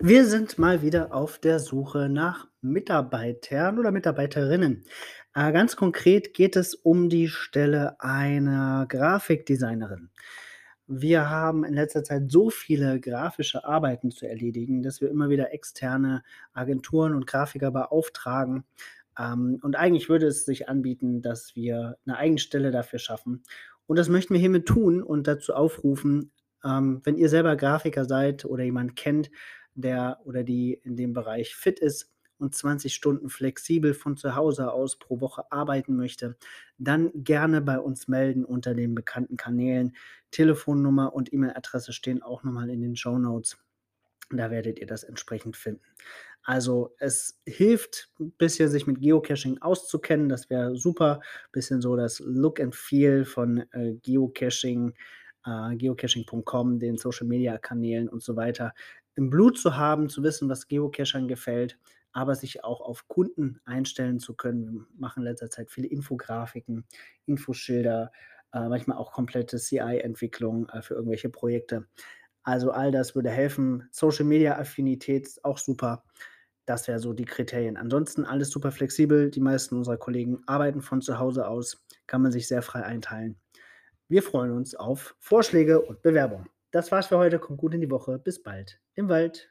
Wir sind mal wieder auf der Suche nach Mitarbeitern oder Mitarbeiterinnen. Äh, ganz konkret geht es um die Stelle einer Grafikdesignerin. Wir haben in letzter Zeit so viele grafische Arbeiten zu erledigen, dass wir immer wieder externe Agenturen und Grafiker beauftragen. Ähm, und eigentlich würde es sich anbieten, dass wir 'ne Eigenstelle dafür schaffen. Und das möchten wir hiermit tun und dazu aufrufen, ähm, wenn ihr selber Grafiker seid oder jemand kennt, der oder die in dem Bereich fit ist und 20 Stunden flexibel von zu Hause aus pro Woche arbeiten möchte, dann gerne bei uns melden unter den bekannten Kanälen. Telefonnummer und E-Mail-Adresse stehen auch noch mal in den Shownotes. Da werdet ihr das entsprechend finden. Also, es hilft 'n bisschen, sich mit Geocaching auszukennen. Das wäre super. Bisschen so das Look and Feel von, äh, Geocaching, äh, geocaching.com, den Social-Media-Kanälen und so weiter im Blut zu haben, zu wissen, was Geocachern gefällt, aber sich auch auf Kunden einstellen zu können. Wir machen in letzter Zeit viele Infografiken, Infoschilder, äh, manchmal auch komplette CI-Entwicklung, äh, für irgendwelche Projekte. Also, all das würde helfen. Social-Media-Affinität ist auch super. Das wäre so die Kriterien. Ansonsten alles super flexibel. Die meisten unserer Kollegen arbeiten von zu Hause aus, kann man sich sehr frei einteilen. Wir freuen uns auf Vorschläge und Bewerbungen. Das war's für heute. Kommt gut in die Woche. Bis bald im Wald.